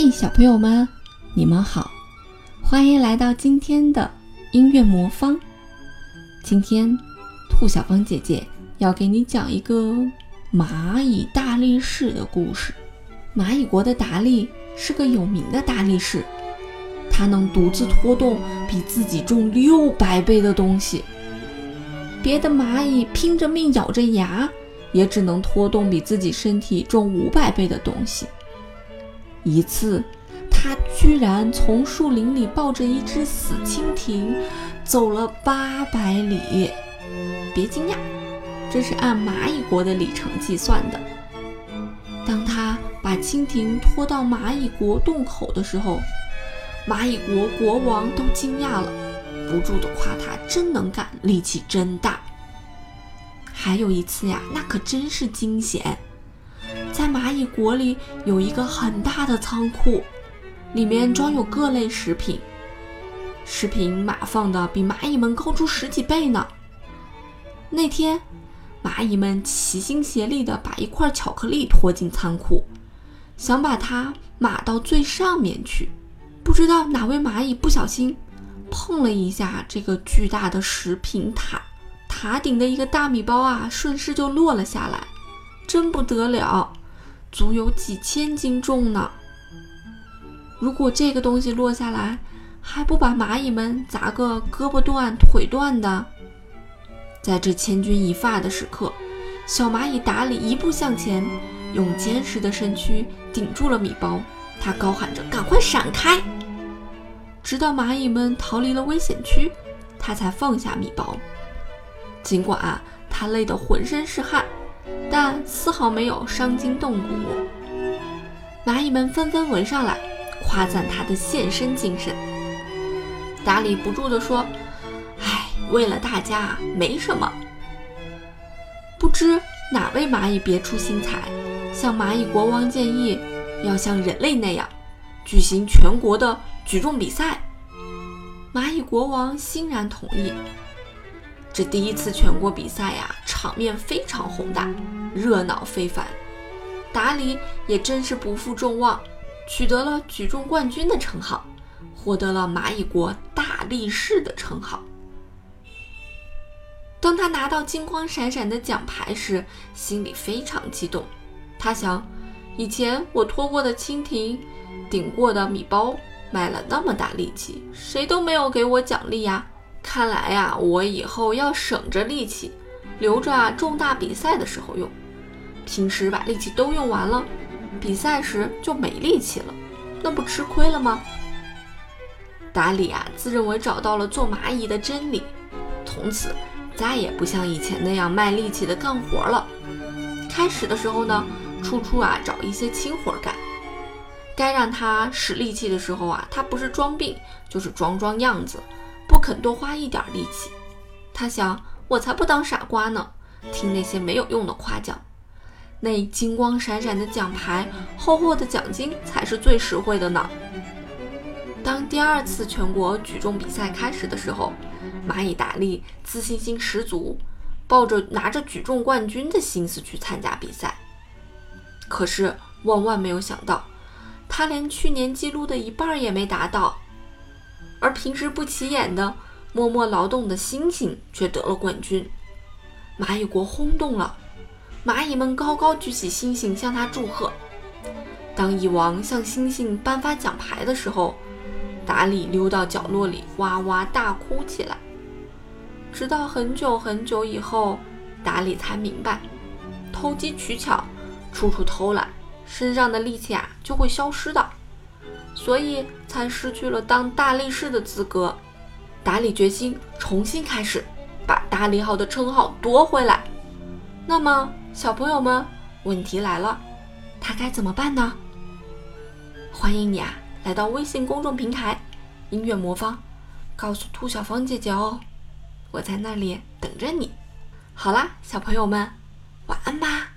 嘿，小朋友们，你们好，欢迎来到今天的音乐魔方。今天，兔小芳姐姐要给你讲一个蚂蚁大力士的故事。蚂蚁国的达利是个有名的大力士，他能独自拖动比自己重六百倍的东西。别的蚂蚁拼着命咬着牙，也只能拖动比自己身体重五百倍的东西。一次，他居然从树林里抱着一只死蜻蜓走了八百里。别惊讶，这是按蚂蚁国的里程计算的。当他把蜻蜓拖到蚂蚁国洞口的时候，蚂蚁国国王都惊讶了，不住地夸他真能干，力气真大。还有一次呀，那可真是惊险。蚂蚁国里有一个很大的仓库，里面装有各类食品，食品码放的比蚂蚁们高出十几倍呢。那天，蚂蚁们齐心协力地把一块巧克力拖进仓库，想把它码到最上面去。不知道哪位蚂蚁不小心碰了一下这个巨大的食品塔，塔顶的一个大米包啊，顺势就落了下来，真不得了！足有几千斤重呢！如果这个东西落下来，还不把蚂蚁们砸个胳膊断腿断的？在这千钧一发的时刻，小蚂蚁达里一步向前，用坚实的身躯顶住了米包。他高喊着：“赶快闪开！”直到蚂蚁们逃离了危险区，他才放下米包。尽管啊，他累得浑身是汗。但丝毫没有伤筋动骨。蚂蚁们纷纷围上来，夸赞他的献身精神。达里不住地说：“哎，为了大家，没什么。”不知哪位蚂蚁别出心裁，向蚂蚁国王建议，要像人类那样举行全国的举重比赛。蚂蚁国王欣然同意。这第一次全国比赛呀，场面非常宏大，热闹非凡。达里也真是不负众望，取得了举重冠军的称号，获得了蚂蚁国大力士的称号。当他拿到金光闪闪的奖牌时，心里非常激动。他想，以前我拖过的蜻蜓，顶过的米包，卖了那么大力气，谁都没有给我奖励呀。看来呀，我以后要省着力气，留着啊重大比赛的时候用。平时把力气都用完了，比赛时就没力气了，那不吃亏了吗？达里啊，自认为找到了做蚂蚁的真理，从此再也不像以前那样卖力气的干活了。开始的时候呢，处处啊找一些轻活干，该让他使力气的时候啊，他不是装病就是装装样子。不肯多花一点力气，他想，我才不当傻瓜呢，听那些没有用的夸奖。那金光闪闪的奖牌，厚厚的奖金才是最实惠的呢。当第二次全国举重比赛开始的时候，蚂蚁达利自信心十足，抱着拿着举重冠军的心思去参加比赛。可是万万没有想到，他连去年记录的一半也没达到。而平时不起眼的默默劳动的猩猩却得了冠军，蚂蚁国轰动了，蚂蚁们高高举起猩猩向他祝贺。当蚁王向猩猩颁发奖牌的时候，达里溜到角落里哇哇大哭起来。直到很久很久以后，达里才明白，投机取巧、处处偷懒，身上的力气啊就会消失的。所以才失去了当大力士的资格。达里决心重新开始，把大力号的称号夺回来。那么，小朋友们，问题来了，他该怎么办呢？欢迎你啊，来到微信公众平台“音乐魔方”，告诉兔小芳姐姐哦，我在那里等着你。好啦，小朋友们，晚安吧。